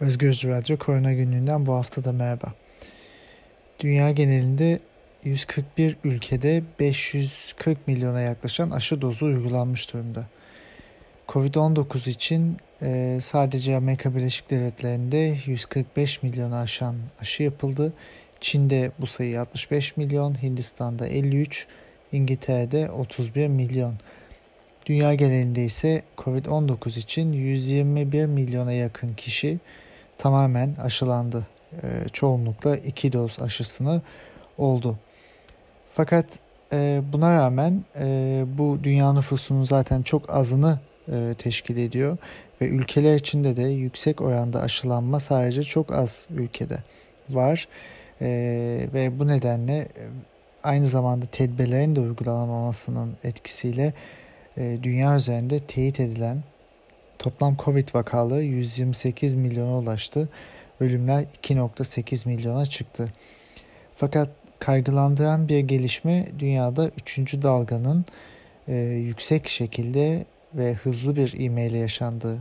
Özgür Radyo Korona Günlüğü'nden bu hafta da merhaba. Dünya genelinde 141 ülkede 540 milyona yaklaşan aşı dozu uygulanmış durumda. Covid-19 için e, sadece Amerika Birleşik Devletleri'nde 145 milyonu aşan aşı yapıldı. Çin'de bu sayı 65 milyon, Hindistan'da 53, İngiltere'de 31 milyon. Dünya genelinde ise Covid-19 için 121 milyona yakın kişi tamamen aşılandı. E, çoğunlukla iki doz aşısını oldu. Fakat e, buna rağmen e, bu dünya nüfusunun zaten çok azını e, teşkil ediyor ve ülkeler içinde de yüksek oranda aşılanma sadece çok az ülkede var e, ve bu nedenle e, aynı zamanda tedbirlerin de uygulanamamasının etkisiyle e, dünya üzerinde teyit edilen toplam Covid vakalı 128 milyona ulaştı. Ölümler 2.8 milyona çıktı. Fakat kaygılandıran bir gelişme dünyada 3. dalganın e, yüksek şekilde ve hızlı bir ivmeyle yaşandığı.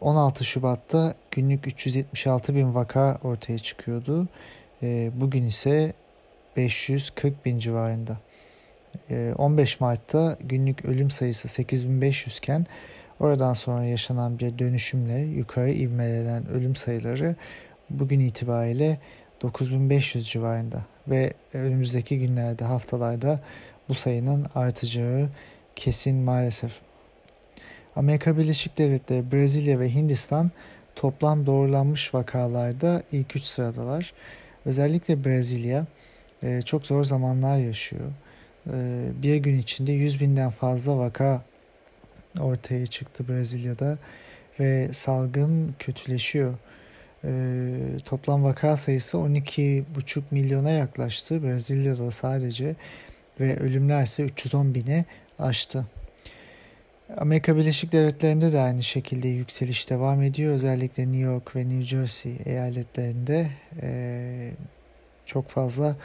16 Şubat'ta günlük 376 bin vaka ortaya çıkıyordu. E, bugün ise 540 bin civarında. 15 ee, Mart'ta günlük ölüm sayısı 8500 iken oradan sonra yaşanan bir dönüşümle yukarı ivmelenen ölüm sayıları bugün itibariyle 9500 civarında ve önümüzdeki günlerde haftalarda bu sayının artacağı kesin maalesef. Amerika Birleşik Devletleri, Brezilya ve Hindistan toplam doğrulanmış vakalarda ilk üç sıradalar. Özellikle Brezilya e, çok zor zamanlar yaşıyor. Ee, bir gün içinde 100 binden fazla vaka ortaya çıktı Brezilya'da ve salgın kötüleşiyor. Ee, toplam vaka sayısı 12,5 milyona yaklaştı Brezilya'da sadece ve ölümler ise 310 bine aştı. Amerika Birleşik Devletleri'nde de aynı şekilde yükseliş devam ediyor. Özellikle New York ve New Jersey eyaletlerinde e, çok fazla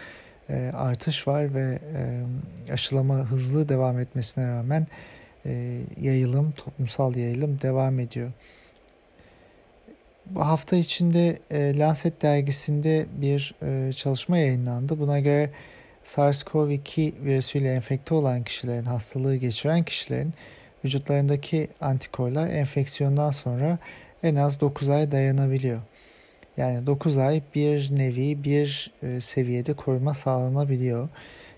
e, artış var ve e, aşılama hızlı devam etmesine rağmen e, yayılım, toplumsal yayılım devam ediyor. Bu hafta içinde e, Lancet dergisinde bir e, çalışma yayınlandı. Buna göre SARS-CoV-2 virüsüyle enfekte olan kişilerin, hastalığı geçiren kişilerin vücutlarındaki antikorlar enfeksiyondan sonra en az 9 ay dayanabiliyor. Yani 9 ay bir nevi bir e, seviyede koruma sağlanabiliyor.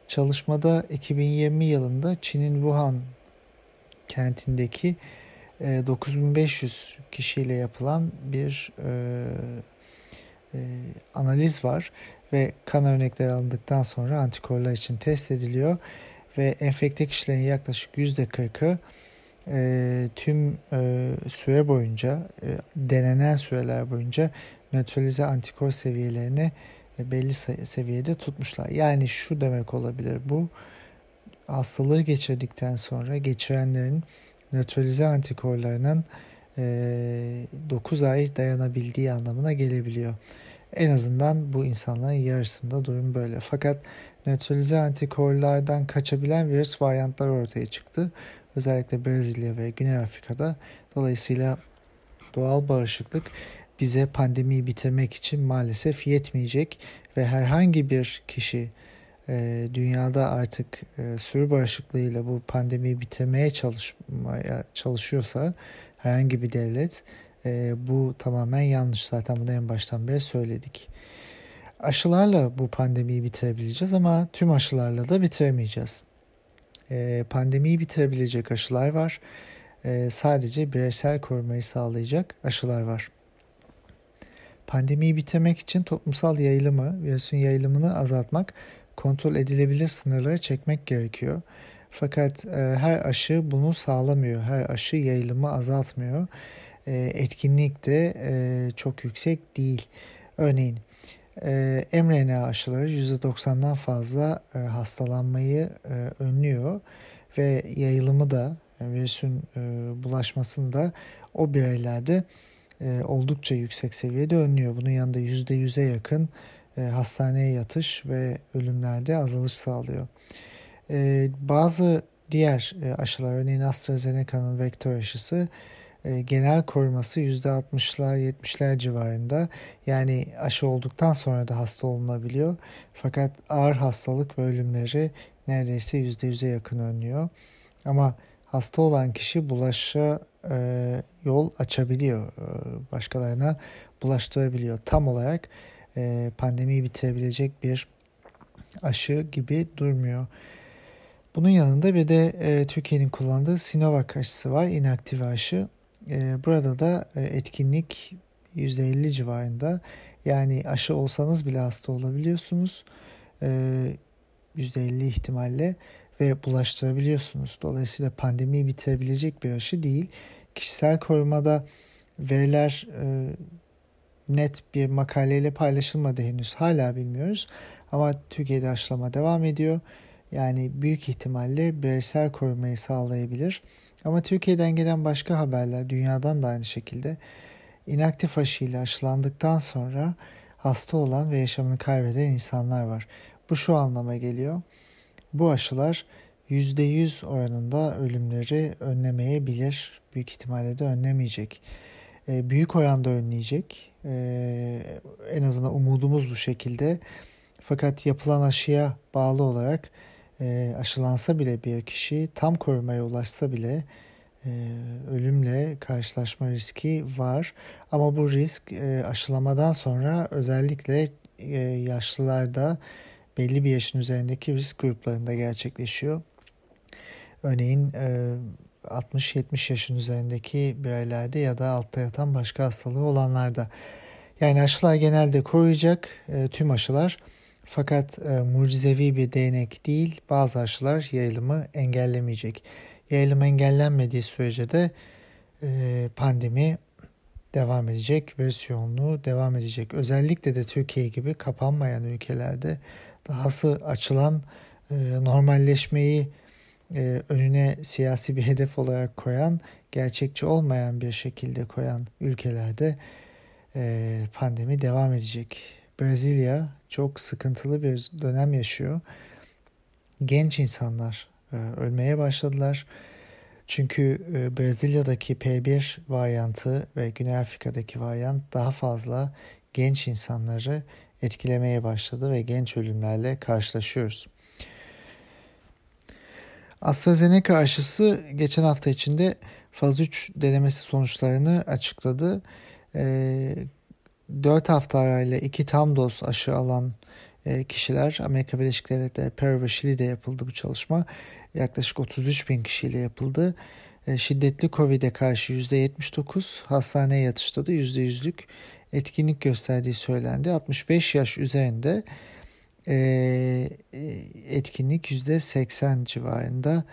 Çalışmada 2020 yılında Çin'in Wuhan kentindeki 9500 e, kişiyle yapılan bir e, e, analiz var ve kan örnekleri alındıktan sonra antikorlar için test ediliyor ve enfekte kişilerin yaklaşık %40'ı e, tüm e, süre boyunca e, denenen süreler boyunca nötralize antikor seviyelerini e, belli seviyede tutmuşlar. Yani şu demek olabilir bu hastalığı geçirdikten sonra geçirenlerin nötralize antikorlarının e, 9 ay dayanabildiği anlamına gelebiliyor. En azından bu insanların yarısında durum böyle. Fakat nötralize antikorlardan kaçabilen virüs varyantları ortaya çıktı. Özellikle Brezilya ve Güney Afrika'da. Dolayısıyla doğal bağışıklık bize pandemiyi bitirmek için maalesef yetmeyecek ve herhangi bir kişi e, dünyada artık e, sürü bağışıklığıyla bu pandemiyi bitirmeye çalışmaya çalışıyorsa herhangi bir devlet e, bu tamamen yanlış. Zaten bunu en baştan beri söyledik. Aşılarla bu pandemiyi bitirebileceğiz ama tüm aşılarla da bitiremeyeceğiz. E, pandemiyi bitirebilecek aşılar var. Sadece bireysel korumayı sağlayacak aşılar var. Pandemiyi bitirmek için toplumsal yayılımı, virüsün yayılımını azaltmak, kontrol edilebilir sınırları çekmek gerekiyor. Fakat e, her aşı bunu sağlamıyor. Her aşı yayılımı azaltmıyor. E, etkinlik de e, çok yüksek değil. Örneğin e, mRNA aşıları %90'dan fazla e, hastalanmayı e, önlüyor ve yayılımı da yani virüsün e, bulaşmasını da o bireylerde e, oldukça yüksek seviyede önlüyor. Bunun yanında %100'e yakın e, hastaneye yatış ve ölümlerde azalış sağlıyor. E, bazı diğer e, aşılar örneğin AstraZeneca'nın vektör aşısı genel koruması %60'lar 70'ler civarında. Yani aşı olduktan sonra da hasta olunabiliyor. Fakat ağır hastalık ve ölümleri neredeyse %100'e yakın önlüyor. Ama hasta olan kişi bulaşa yol açabiliyor. Başkalarına bulaştırabiliyor. Tam olarak e, pandemiyi bitirebilecek bir aşı gibi durmuyor. Bunun yanında bir de e, Türkiye'nin kullandığı Sinovac aşısı var, inaktif aşı. E, burada da e, etkinlik %50 civarında. Yani aşı olsanız bile hasta olabiliyorsunuz. E, %50 ihtimalle ve bulaştırabiliyorsunuz. Dolayısıyla pandemiyi bitirebilecek bir aşı değil. Kişisel korumada veriler e, net bir makaleyle paylaşılmadı henüz. Hala bilmiyoruz. Ama Türkiye'de aşılama devam ediyor. Yani büyük ihtimalle bireysel korumayı sağlayabilir. Ama Türkiye'den gelen başka haberler, dünyadan da aynı şekilde inaktif aşıyla aşılandıktan sonra hasta olan ve yaşamını kaybeden insanlar var. Bu şu anlama geliyor. Bu aşılar %100 oranında ölümleri önlemeyebilir. Büyük ihtimalle de önlemeyecek. E, büyük oranda önleyecek. E, en azından umudumuz bu şekilde. Fakat yapılan aşıya bağlı olarak e, aşılansa bile bir kişi tam korumaya ulaşsa bile ölümle karşılaşma riski var. Ama bu risk aşılamadan sonra özellikle yaşlılarda belli bir yaşın üzerindeki risk gruplarında gerçekleşiyor. Örneğin 60-70 yaşın üzerindeki bireylerde ya da altta yatan başka hastalığı olanlarda. Yani aşılar genelde koruyacak e, tüm aşılar fakat e, mucizevi bir değnek değil bazı aşılar yayılımı engellemeyecek. Yayılım engellenmediği sürece de e, pandemi devam edecek, versiyonlu devam edecek. Özellikle de Türkiye gibi kapanmayan ülkelerde dahası açılan e, normalleşmeyi e, önüne siyasi bir hedef olarak koyan, gerçekçi olmayan bir şekilde koyan ülkelerde e, pandemi devam edecek. Brezilya çok sıkıntılı bir dönem yaşıyor. Genç insanlar e, ölmeye başladılar. Çünkü e, Brezilya'daki P1 varyantı ve Güney Afrika'daki varyant daha fazla genç insanları etkilemeye başladı ve genç ölümlerle karşılaşıyoruz. AstraZeneca aşısı geçen hafta içinde faz 3 denemesi sonuçlarını açıkladı. E, 4 hafta arayla 2 tam doz aşı alan e, kişiler Amerika Birleşik Devletleri, Peru ve Şili'de yapıldı bu çalışma. Yaklaşık 33 bin kişiyle yapıldı. E, şiddetli Covid'e karşı %79, hastaneye yatışta da %100'lük etkinlik gösterdiği söylendi. 65 yaş üzerinde e, etkinlik %80 civarında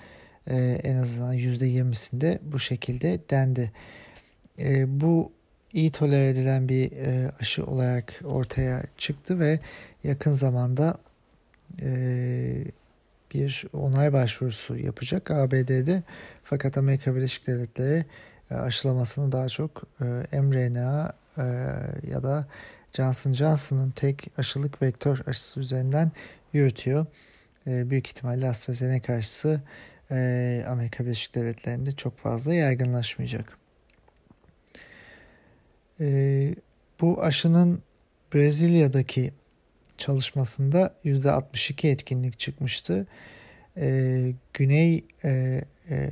en azından %20'sinde bu şekilde dendi. Bu iyi tolere edilen bir e, aşı olarak ortaya çıktı ve yakın zamanda e, bir onay başvurusu yapacak ABD'de. Fakat Amerika Birleşik Devletleri e, aşılamasını daha çok e, mRNA e, ya da Johnson Johnson'ın tek aşılık vektör aşısı üzerinden yürütüyor. E, büyük ihtimalle AstraZeneca aşısı e, Amerika Birleşik Devletleri'nde çok fazla yaygınlaşmayacak. E, bu aşının Brezilya'daki çalışmasında %62 etkinlik çıkmıştı. E, Güney e, e,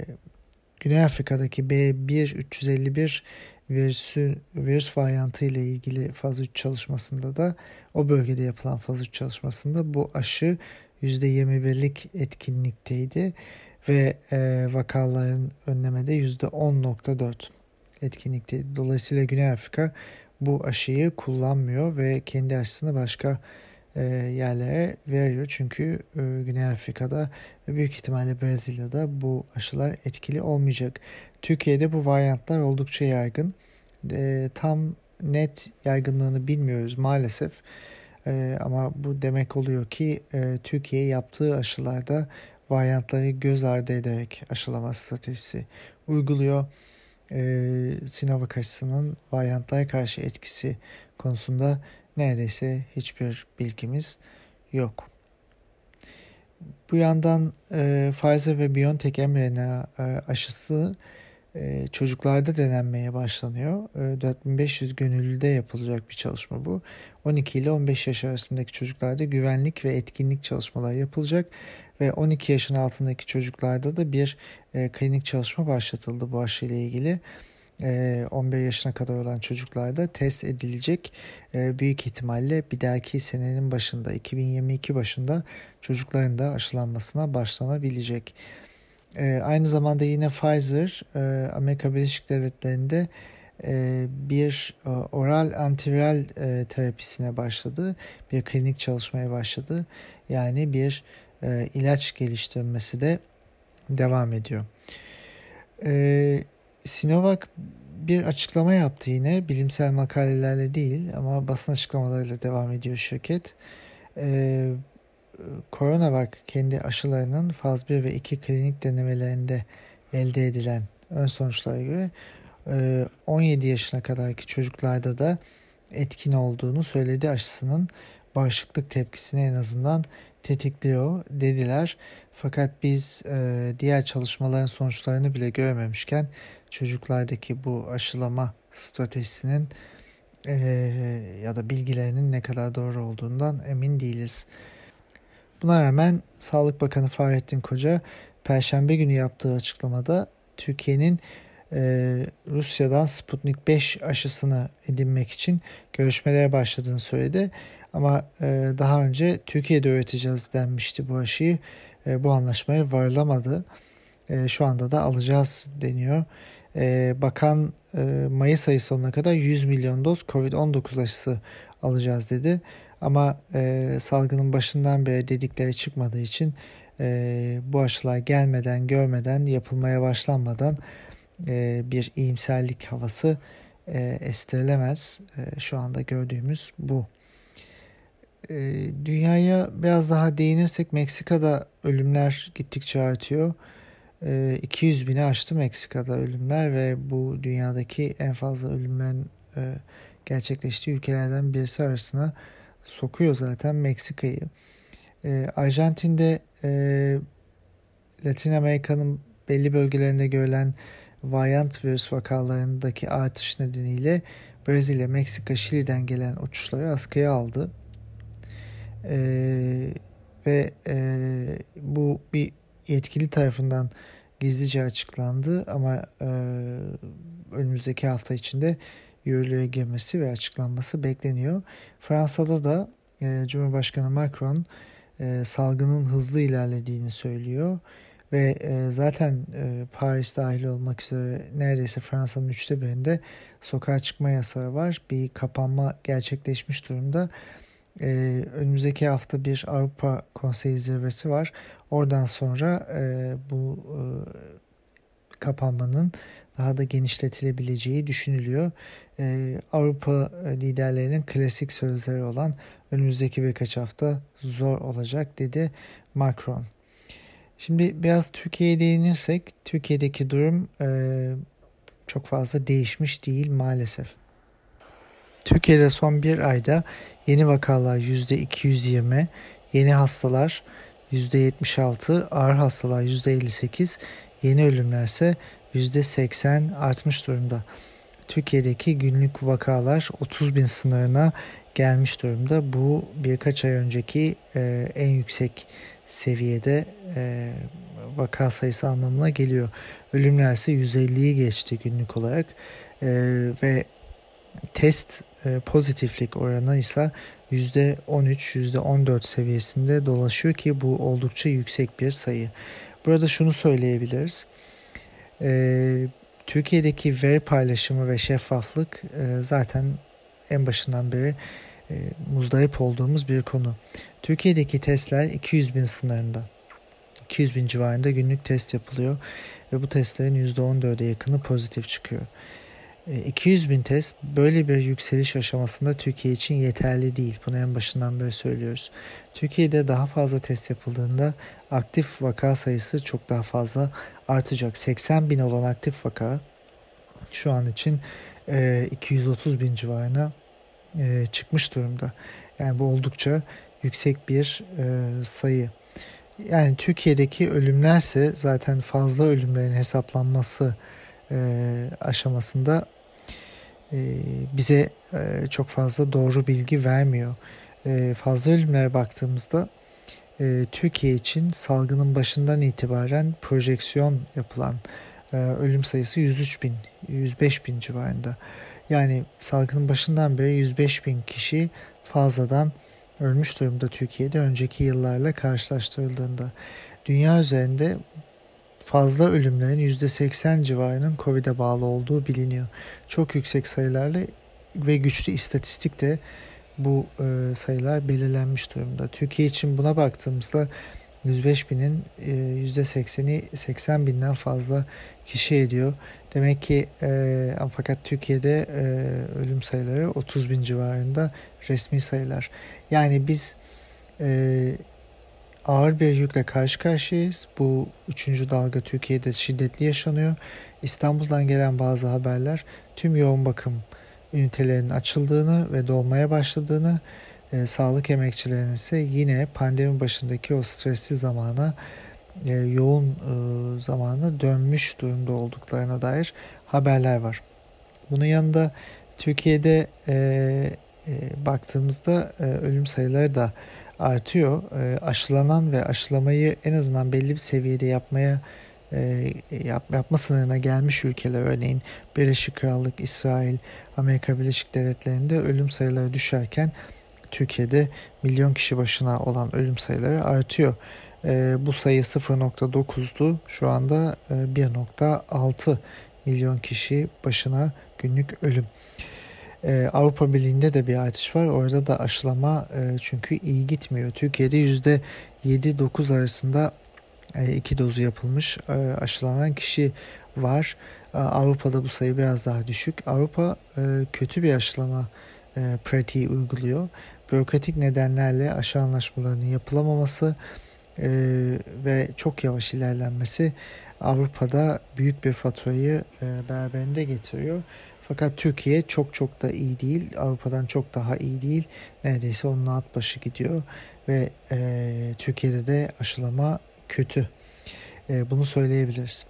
Güney Afrika'daki B1-351 virüsü, virüs varyantı ile ilgili faz 3 çalışmasında da o bölgede yapılan faz 3 çalışmasında bu aşı %21'lik etkinlikteydi ve e, vakaların önlemede %10.4 etkinlikte. Dolayısıyla Güney Afrika bu aşıyı kullanmıyor ve kendi aşısını başka yerlere veriyor. Çünkü e, Güney Afrika'da ve büyük ihtimalle Brezilya'da bu aşılar etkili olmayacak. Türkiye'de bu varyantlar oldukça yaygın. E, tam net yaygınlığını bilmiyoruz maalesef. E, ama bu demek oluyor ki e, Türkiye yaptığı aşılarda varyantları göz ardı ederek aşılama stratejisi uyguluyor e, Sinovac aşısının varyantlara karşı etkisi konusunda neredeyse hiçbir bilgimiz yok. Bu yandan e, Pfizer ve BioNTech mRNA e, aşısı e, çocuklarda denenmeye başlanıyor. E, 4500 gönüllüde yapılacak bir çalışma bu. 12 ile 15 yaş arasındaki çocuklarda güvenlik ve etkinlik çalışmaları yapılacak ve 12 yaşın altındaki çocuklarda da bir e, klinik çalışma başlatıldı bu aşı ile ilgili. 11 yaşına kadar olan çocuklarda test edilecek. Büyük ihtimalle bir dahaki senenin başında 2022 başında çocukların da aşılanmasına başlanabilecek. Aynı zamanda yine Pfizer Amerika Birleşik Devletleri'nde bir oral antiviral terapisine başladı. Bir klinik çalışmaya başladı. Yani bir ilaç geliştirmesi de devam ediyor. Sinovac bir açıklama yaptı yine bilimsel makalelerle değil ama basın açıklamalarıyla devam ediyor şirket. Ee, CoronaVac kendi aşılarının faz 1 ve 2 klinik denemelerinde elde edilen ön sonuçlara göre 17 yaşına kadarki çocuklarda da etkin olduğunu söyledi aşısının bağışıklık tepkisini en azından tetikliyor dediler. Fakat biz e, diğer çalışmaların sonuçlarını bile görememişken çocuklardaki bu aşılama stratejisinin e, ya da bilgilerinin ne kadar doğru olduğundan emin değiliz. Buna rağmen Sağlık Bakanı Fahrettin Koca Perşembe günü yaptığı açıklamada Türkiye'nin e, Rusya'dan Sputnik 5 aşısını edinmek için görüşmelere başladığını söyledi. Ama e, daha önce Türkiye'de üreteceğiz denmişti bu aşıyı. E, bu anlaşmaya varılamadı. E, şu anda da alacağız deniyor. E, bakan e, Mayıs ayı sonuna kadar 100 milyon doz COVID-19 aşısı alacağız dedi. Ama e, salgının başından beri dedikleri çıkmadığı için e, bu aşılar gelmeden, görmeden, yapılmaya başlanmadan e, bir iyimserlik havası e, estirilemez. E, şu anda gördüğümüz bu. E, dünyaya biraz daha değinirsek Meksika'da ölümler gittikçe artıyor. 200 ee, bini aştı Meksika'da ölümler ve bu dünyadaki en fazla ölümlerin e, gerçekleştiği ülkelerden birisi arasına sokuyor zaten Meksika'yı. Ee, Arjantin'de e, Latin Amerika'nın belli bölgelerinde görülen varyant virüs vakalarındaki artış nedeniyle Brezilya, Meksika, Şili'den gelen uçuşları askıya aldı. Ee, ve e, bu bir yetkili tarafından gizlice açıklandı ama e, önümüzdeki hafta içinde yürürlüğe girmesi ve açıklanması bekleniyor. Fransa'da da e, Cumhurbaşkanı Macron e, salgının hızlı ilerlediğini söylüyor ve e, zaten e, Paris dahil olmak üzere neredeyse Fransa'nın üçte birinde sokağa çıkma yasağı var. Bir kapanma gerçekleşmiş durumda. E, önümüzdeki hafta bir Avrupa Konseyi zirvesi var. Oradan sonra e, bu e, kapanmanın daha da genişletilebileceği düşünülüyor. E, Avrupa liderlerinin klasik sözleri olan önümüzdeki birkaç hafta zor olacak dedi Macron. Şimdi biraz Türkiye'ye değinirsek Türkiye'deki durum e, çok fazla değişmiş değil maalesef. Türkiye'de son bir ayda yeni vakalar %220, yeni hastalar %76, ağır hastalar %58, yeni ölümler ise %80 artmış durumda. Türkiye'deki günlük vakalar 30 bin sınırına gelmiş durumda. Bu birkaç ay önceki e, en yüksek seviyede e, vaka sayısı anlamına geliyor. Ölümler ise 150'yi geçti günlük olarak e, ve test pozitiflik oranı ise %13, %14 seviyesinde dolaşıyor ki bu oldukça yüksek bir sayı. Burada şunu söyleyebiliriz. Ee, Türkiye'deki veri paylaşımı ve şeffaflık e, zaten en başından beri e, muzdarip olduğumuz bir konu. Türkiye'deki testler 200 bin sınırında. 200 bin civarında günlük test yapılıyor ve bu testlerin %14'e yakını pozitif çıkıyor. 200 e, bin test böyle bir yükseliş aşamasında Türkiye için yeterli değil. Bunu en başından beri söylüyoruz. Türkiye'de daha fazla test yapıldığında aktif vaka sayısı çok daha fazla artacak. 80 bin olan aktif vaka şu an için 230 e, bin civarına e, çıkmış durumda. Yani bu oldukça yüksek bir sayı. Yani Türkiye'deki ölümlerse zaten fazla ölümlerin hesaplanması aşamasında bize e, çok fazla doğru bilgi vermiyor. E, fazla ölümlere baktığımızda e, Türkiye için salgının başından itibaren projeksiyon yapılan e, ölüm sayısı 103 bin, 105 bin civarında. Yani salgının başından beri 105 bin kişi fazladan ölmüş durumda Türkiye'de önceki yıllarla karşılaştırıldığında. Dünya üzerinde fazla ölümlerin %80 civarının COVID'e bağlı olduğu biliniyor. Çok yüksek sayılarla ve güçlü istatistik de bu e, sayılar belirlenmiş durumda. Türkiye için buna baktığımızda 105 binin e, %80'i 80 binden fazla kişi ediyor. Demek ki e, fakat Türkiye'de e, ölüm sayıları 30 bin civarında resmi sayılar. Yani biz e, ağır bir yükle karşı karşıyayız. Bu üçüncü dalga Türkiye'de şiddetli yaşanıyor. İstanbul'dan gelen bazı haberler tüm yoğun bakım ünitelerinin açıldığını ve dolmaya başladığını, e, sağlık emekçilerinin ise yine pandemi başındaki o stresli zamana, e, yoğun e, zamana dönmüş durumda olduklarına dair haberler var. Bunun yanında Türkiye'de e, e, baktığımızda e, ölüm sayıları da artıyor. E, aşılanan ve aşılamayı en azından belli bir seviyede yapmaya e, yap, yapma sınırına gelmiş ülkeler örneğin Birleşik Krallık, İsrail, Amerika Birleşik Devletleri'nde ölüm sayıları düşerken Türkiye'de milyon kişi başına olan ölüm sayıları artıyor. E, bu sayı 0.9'du. Şu anda e, 1.6 milyon kişi başına günlük ölüm. Ee, Avrupa Birliği'nde de bir artış var. Orada da aşılama e, çünkü iyi gitmiyor. Türkiye'de %7-9 arasında e, iki dozu yapılmış e, aşılanan kişi var. E, Avrupa'da bu sayı biraz daha düşük. Avrupa e, kötü bir aşılama e, pratiği uyguluyor. Bürokratik nedenlerle aşı anlaşmalarının yapılamaması e, ve çok yavaş ilerlenmesi Avrupa'da büyük bir faturayı e, beraberinde getiriyor. Fakat Türkiye çok çok da iyi değil. Avrupa'dan çok daha iyi değil. Neredeyse onun alt başı gidiyor. Ve e, Türkiye'de de aşılama kötü. E, bunu söyleyebiliriz.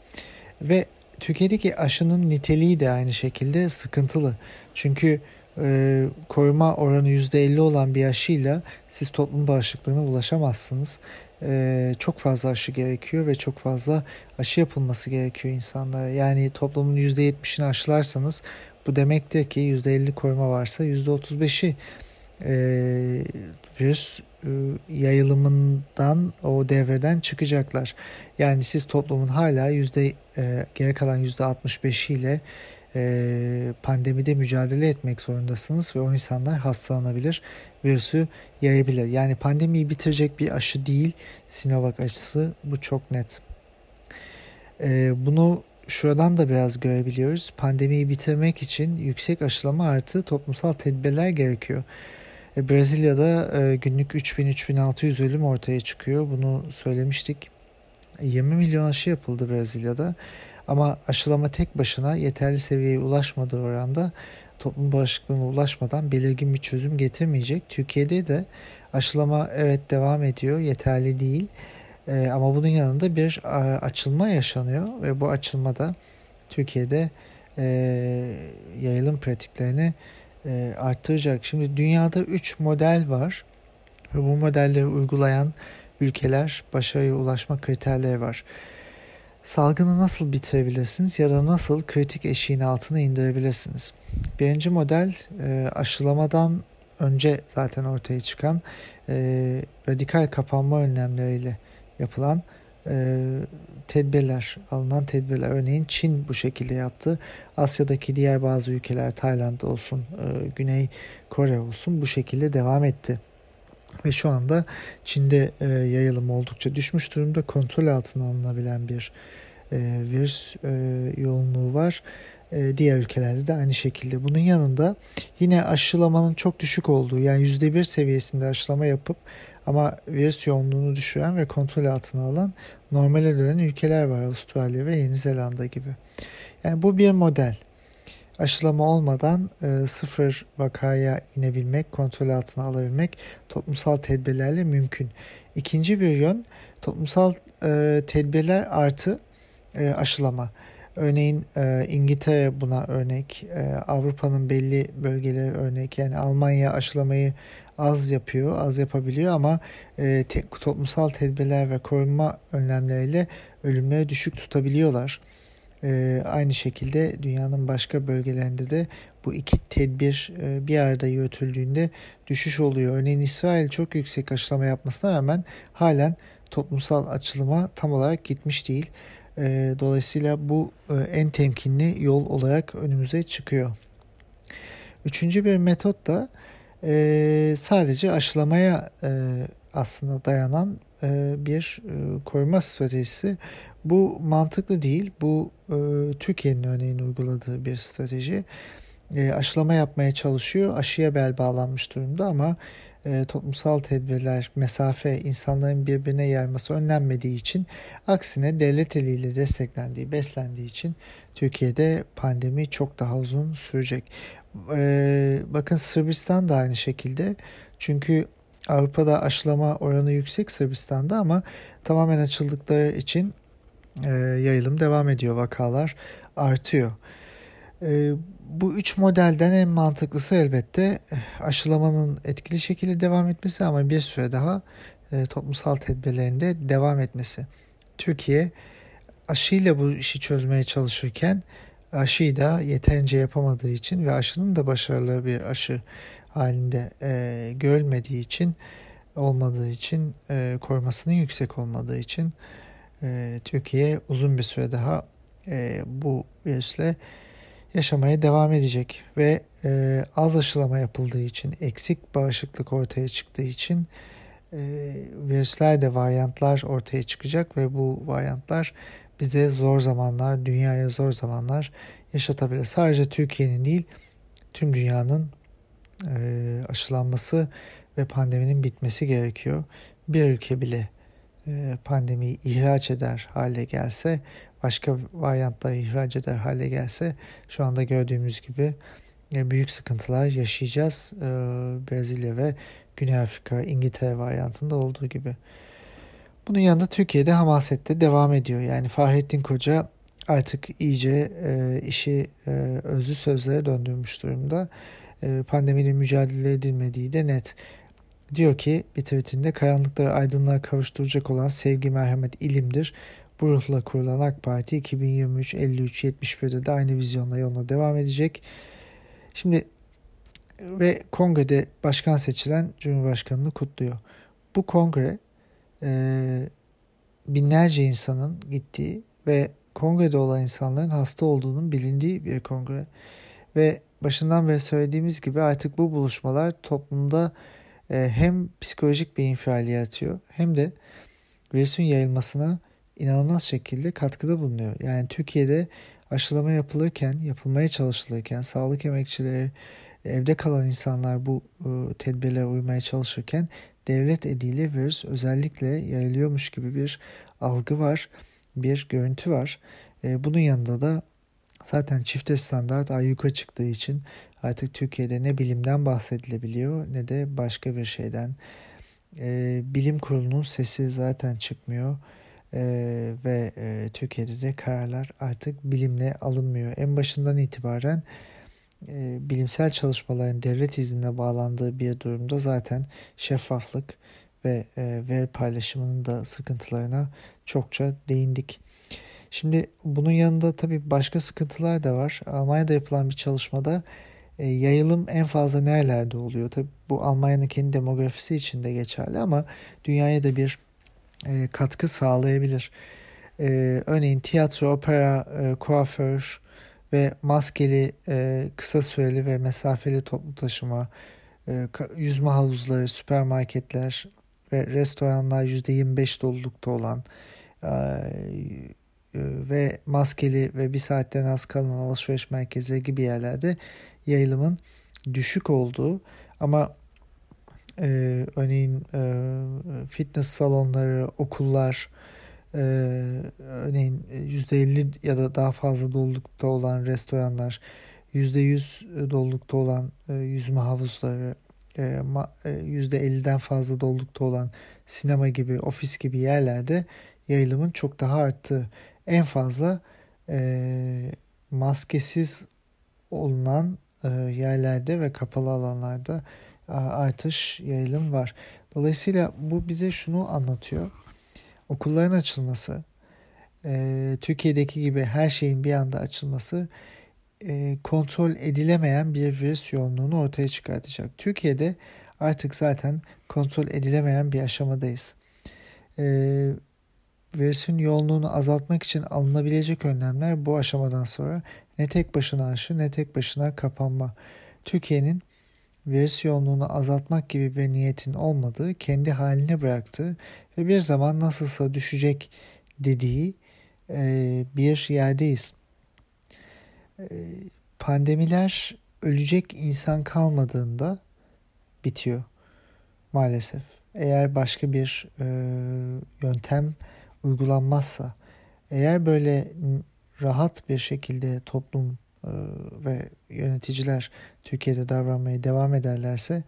Ve Türkiye'deki aşının niteliği de aynı şekilde sıkıntılı. Çünkü e, koruma oranı %50 olan bir aşıyla siz toplum bağışıklığına ulaşamazsınız. E, çok fazla aşı gerekiyor ve çok fazla aşı yapılması gerekiyor insanlara. Yani toplumun %70'ini aşılarsanız bu demektir ki %50 koruma varsa %35'i e, virüs e, yayılımından o devreden çıkacaklar. Yani siz toplumun hala yüzde e, geri kalan yüzde 65'i ile e, pandemide mücadele etmek zorundasınız ve o insanlar hastalanabilir, virüsü yayabilir. Yani pandemiyi bitirecek bir aşı değil Sinovac aşısı bu çok net. E, bunu şuradan da biraz görebiliyoruz. Pandemiyi bitirmek için yüksek aşılama artı toplumsal tedbirler gerekiyor. E, Brezilya'da e, günlük 3000-3600 ölüm ortaya çıkıyor. Bunu söylemiştik. 20 milyon aşı yapıldı Brezilya'da. Ama aşılama tek başına yeterli seviyeye ulaşmadığı oranda toplum bağışıklığına ulaşmadan belirgin bir çözüm getirmeyecek. Türkiye'de de aşılama evet devam ediyor, yeterli değil. E, ama bunun yanında bir a, açılma yaşanıyor ve bu açılmada Türkiye'de e, yayılım pratiklerini e, arttıracak. Şimdi dünyada 3 model var ve bu modelleri uygulayan ülkeler başarıya ulaşma kriterleri var. Salgını nasıl bitirebilirsiniz ya da nasıl kritik eşiğin altına indirebilirsiniz? Birinci model e, aşılamadan önce zaten ortaya çıkan e, radikal kapanma önlemleriyle yapılan e, tedbirler, alınan tedbirler. Örneğin Çin bu şekilde yaptı. Asya'daki diğer bazı ülkeler, Tayland olsun, e, Güney Kore olsun bu şekilde devam etti. Ve şu anda Çin'de e, yayılım oldukça düşmüş durumda. Kontrol altına alınabilen bir e, virüs e, yoğunluğu var. E, diğer ülkelerde de aynı şekilde. Bunun yanında yine aşılamanın çok düşük olduğu yani %1 seviyesinde aşılama yapıp ama virüs yoğunluğunu düşüren ve kontrol altına alan normale dönen ülkeler var Avustralya ve Yeni Zelanda gibi. Yani bu bir model. Aşılama olmadan e, sıfır vakaya inebilmek, kontrol altına alabilmek toplumsal tedbirlerle mümkün. İkinci bir yön toplumsal e, tedbirler artı e, aşılama. Örneğin e, İngiltere buna örnek, e, Avrupa'nın belli bölgeleri örnek. Yani Almanya aşılamayı az yapıyor, az yapabiliyor ama e, te, toplumsal tedbirler ve korunma önlemleriyle ölümleri düşük tutabiliyorlar. E, aynı şekilde dünyanın başka bölgelerinde de bu iki tedbir e, bir arada yürütüldüğünde düşüş oluyor. Örneğin İsrail çok yüksek aşılama yapmasına rağmen halen toplumsal açılıma tam olarak gitmiş değil. E, dolayısıyla bu e, en temkinli yol olarak önümüze çıkıyor. Üçüncü bir metot da e, sadece aşılamaya aslında dayanan bir e, koruma stratejisi. Bu mantıklı değil. Bu e, Türkiye'nin örneğin uyguladığı bir strateji. E, aşılama yapmaya çalışıyor. Aşıya bel bağlanmış durumda ama e, toplumsal tedbirler, mesafe, insanların birbirine yayması önlenmediği için aksine devlet eliyle desteklendiği, beslendiği için Türkiye'de pandemi çok daha uzun sürecek. E, bakın Sırbistan da aynı şekilde. Çünkü Avrupa'da aşılama oranı yüksek Sırbistan'da ama tamamen açıldıkları için e, yayılım devam ediyor. Vakalar artıyor. E, bu üç modelden en mantıklısı elbette eh, aşılamanın etkili şekilde devam etmesi ama bir süre daha e, toplumsal tedbirlerinde devam etmesi. Türkiye aşıyla bu işi çözmeye çalışırken aşıyı da yeterince yapamadığı için ve aşının da başarılı bir aşı halinde e, görülmediği için olmadığı için e, korumasının yüksek olmadığı için e, Türkiye uzun bir süre daha e, bu virüsle yaşamaya devam edecek ve e, az aşılama yapıldığı için eksik bağışıklık ortaya çıktığı için e, virüslerde varyantlar ortaya çıkacak ve bu varyantlar bize zor zamanlar, dünyaya zor zamanlar yaşatabilir. Sadece Türkiye'nin değil, tüm dünyanın e, aşılanması ve pandeminin bitmesi gerekiyor. Bir ülke bile e, pandemiyi ihraç eder hale gelse, başka varyantları ihraç eder hale gelse şu anda gördüğümüz gibi e, büyük sıkıntılar yaşayacağız. E, Brezilya ve Güney Afrika, İngiltere varyantında olduğu gibi. Bunun yanında Türkiye'de hamasette devam ediyor. Yani Fahrettin Koca artık iyice e, işi e, özlü sözlere döndürmüş durumda. E, pandemiyle mücadele edilmediği de net. Diyor ki bir tweetinde karanlıkları aydınlığa kavuşturacak olan sevgi, merhamet, ilimdir. Bu ruhla kurulan AK Parti 2023-53-71'de de aynı vizyonla yoluna devam edecek. Şimdi ve kongrede başkan seçilen Cumhurbaşkanı'nı kutluyor. Bu kongre e, binlerce insanın gittiği ve kongrede olan insanların hasta olduğunun bilindiği bir kongre. Ve başından beri söylediğimiz gibi artık bu buluşmalar toplumda e, hem psikolojik bir infial yaratıyor hem de virüsün yayılmasına inanılmaz şekilde katkıda bulunuyor. Yani Türkiye'de aşılama yapılırken, yapılmaya çalışılırken, sağlık emekçileri, evde kalan insanlar bu e, tedbirlere uymaya çalışırken devlet eliyle virüs özellikle yayılıyormuş gibi bir algı var, bir görüntü var. E, bunun yanında da zaten çifte standart ayyuka çıktığı için artık Türkiye'de ne bilimden bahsedilebiliyor ne de başka bir şeyden. E, bilim kurulunun sesi zaten çıkmıyor e, ve e, Türkiye'de de kararlar artık bilimle alınmıyor. En başından itibaren e, bilimsel çalışmaların devlet iznine bağlandığı bir durumda zaten şeffaflık ve e, veri paylaşımının da sıkıntılarına çokça değindik. Şimdi bunun yanında tabii başka sıkıntılar da var. Almanya'da yapılan bir çalışmada e, yayılım en fazla nerelerde oluyor? Tabii bu Almanya'nın kendi demografisi için de geçerli ama dünyaya da bir e, katkı sağlayabilir. E, örneğin tiyatro, opera, e, kuaför ve maskeli e, kısa süreli ve mesafeli toplu taşıma, e, yüzme havuzları, süpermarketler ve restoranlar %25 dolulukta olan e, ve maskeli ve bir saatten az kalan alışveriş merkezleri gibi yerlerde yayılımın düşük olduğu ama e, örneğin e, fitness salonları, okullar, e, örneğin %50 ya da daha fazla dolulukta olan restoranlar, %100 dolulukta olan e, yüzme havuzları, e, ma, e, %50'den fazla dolulukta olan sinema gibi, ofis gibi yerlerde yayılımın çok daha arttığı. En fazla e, maskesiz olunan e, yerlerde ve kapalı alanlarda e, artış, yayılım var. Dolayısıyla bu bize şunu anlatıyor. Okulların açılması, e, Türkiye'deki gibi her şeyin bir anda açılması e, kontrol edilemeyen bir virüs yoğunluğunu ortaya çıkartacak. Türkiye'de artık zaten kontrol edilemeyen bir aşamadayız. E, virüsün yoğunluğunu azaltmak için alınabilecek önlemler bu aşamadan sonra ne tek başına aşı ne tek başına kapanma. Türkiye'nin virüs yoğunluğunu azaltmak gibi bir niyetin olmadığı, kendi haline bıraktığı ve bir zaman nasılsa düşecek dediği e, bir yerdeyiz. E, pandemiler ölecek insan kalmadığında bitiyor maalesef. Eğer başka bir e, yöntem uygulanmazsa, eğer böyle rahat bir şekilde toplum e, ve yöneticiler Türkiye'de davranmaya devam ederlerse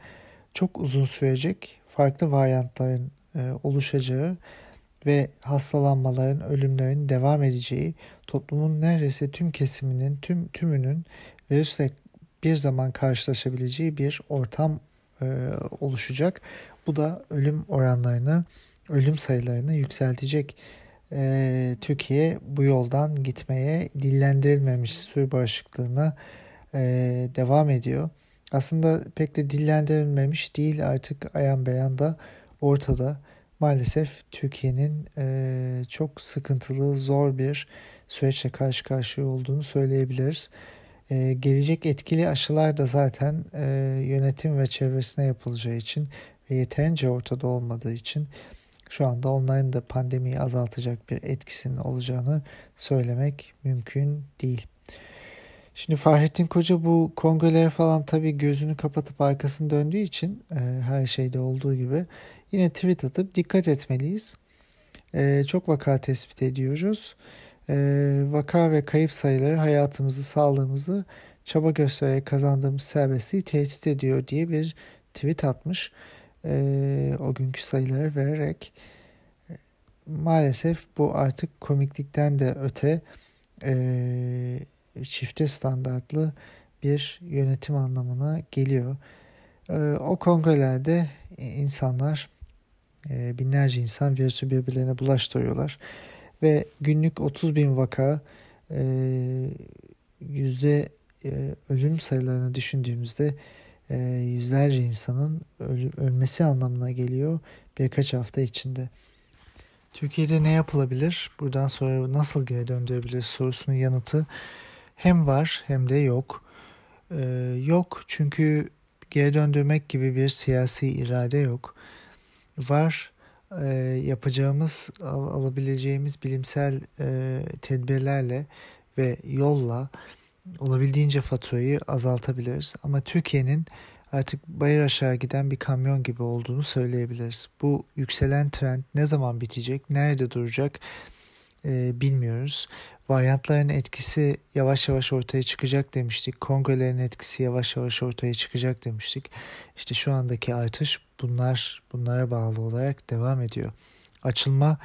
çok uzun sürecek farklı varyantların e, oluşacağı ve hastalanmaların, ölümlerin devam edeceği, toplumun neredeyse tüm kesiminin, tüm tümünün virüsle bir zaman karşılaşabileceği bir ortam e, oluşacak. Bu da ölüm oranlarını, ölüm sayılarını yükseltecek. E, Türkiye bu yoldan gitmeye dillendirilmemiş sürü bağışıklığına e, devam ediyor. Aslında pek de dillendirilmemiş değil artık ayan beyan da ortada maalesef Türkiye'nin e, çok sıkıntılı, zor bir süreçle karşı karşıya olduğunu söyleyebiliriz. E, gelecek etkili aşılar da zaten e, yönetim ve çevresine yapılacağı için ve yeterince ortada olmadığı için şu anda onların da pandemiyi azaltacak bir etkisinin olacağını söylemek mümkün değil. Şimdi Fahrettin Koca bu kongrelere falan tabii gözünü kapatıp arkasını döndüğü için e, her şeyde olduğu gibi yine tweet atıp dikkat etmeliyiz. E, çok vaka tespit ediyoruz. E, vaka ve kayıp sayıları hayatımızı, sağlığımızı çaba göstererek kazandığımız serbestliği tehdit ediyor diye bir tweet atmış. E, o günkü sayıları vererek maalesef bu artık komiklikten de öte e, çifte standartlı bir yönetim anlamına geliyor. E, o kongrelerde insanlar e, binlerce insan virüsü birbirlerine bulaştırıyorlar. Ve günlük 30 bin vaka e, yüzde e, ölüm sayılarını düşündüğümüzde yüzlerce insanın ölmesi anlamına geliyor birkaç hafta içinde. Türkiye'de ne yapılabilir? Buradan sonra nasıl geri döndürebilir sorusunun yanıtı hem var hem de yok. Ee, yok çünkü geri döndürmek gibi bir siyasi irade yok var e, yapacağımız al, alabileceğimiz bilimsel e, tedbirlerle ve yolla olabildiğince faturayı azaltabiliriz. Ama Türkiye'nin artık bayır aşağı giden bir kamyon gibi olduğunu söyleyebiliriz. Bu yükselen trend ne zaman bitecek, nerede duracak e, bilmiyoruz. Varyantların etkisi yavaş yavaş ortaya çıkacak demiştik. Kongrelerin etkisi yavaş yavaş ortaya çıkacak demiştik. İşte şu andaki artış bunlar bunlara bağlı olarak devam ediyor. Açılma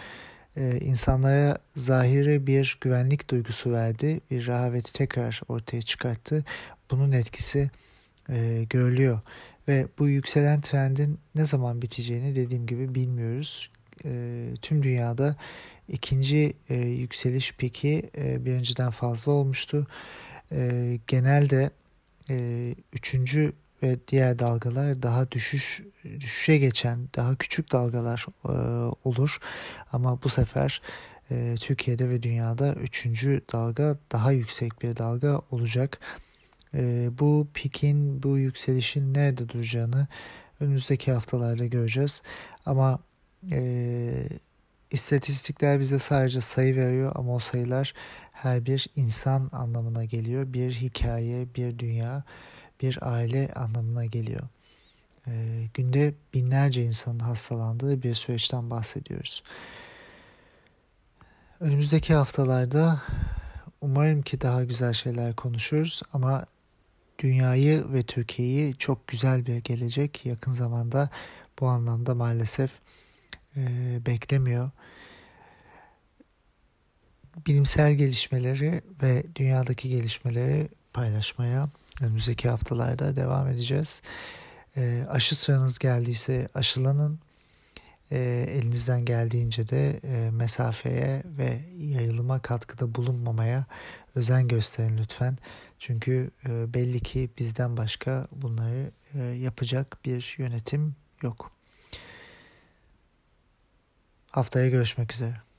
e, insanlara zahiri bir güvenlik duygusu verdi. Bir rahaveti tekrar ortaya çıkarttı. Bunun etkisi e, görülüyor. Ve bu yükselen trendin ne zaman biteceğini dediğim gibi bilmiyoruz. E, tüm dünyada ikinci yükseliş piki e, bir önceden fazla olmuştu. Genelde üçüncü ve diğer dalgalar daha düşüş düşüşe geçen daha küçük dalgalar e, olur. Ama bu sefer e, Türkiye'de ve dünyada üçüncü dalga daha yüksek bir dalga olacak. E, bu pikin bu yükselişin nerede duracağını önümüzdeki haftalarda göreceğiz. Ama e, istatistikler bize sadece sayı veriyor ama o sayılar her bir insan anlamına geliyor. Bir hikaye bir dünya bir aile anlamına geliyor. E, günde binlerce insanın hastalandığı bir süreçten bahsediyoruz. Önümüzdeki haftalarda umarım ki daha güzel şeyler konuşuruz ama dünyayı ve Türkiye'yi çok güzel bir gelecek yakın zamanda bu anlamda maalesef e, beklemiyor. bilimsel gelişmeleri ve dünyadaki gelişmeleri paylaşmaya önümüzdeki haftalarda devam edeceğiz. E, aşı sıranız geldiyse aşılanın. E, elinizden geldiğince de e, mesafeye ve yayılıma katkıda bulunmamaya özen gösterin lütfen. Çünkü e, belli ki bizden başka bunları e, yapacak bir yönetim yok. Haftaya görüşmek üzere.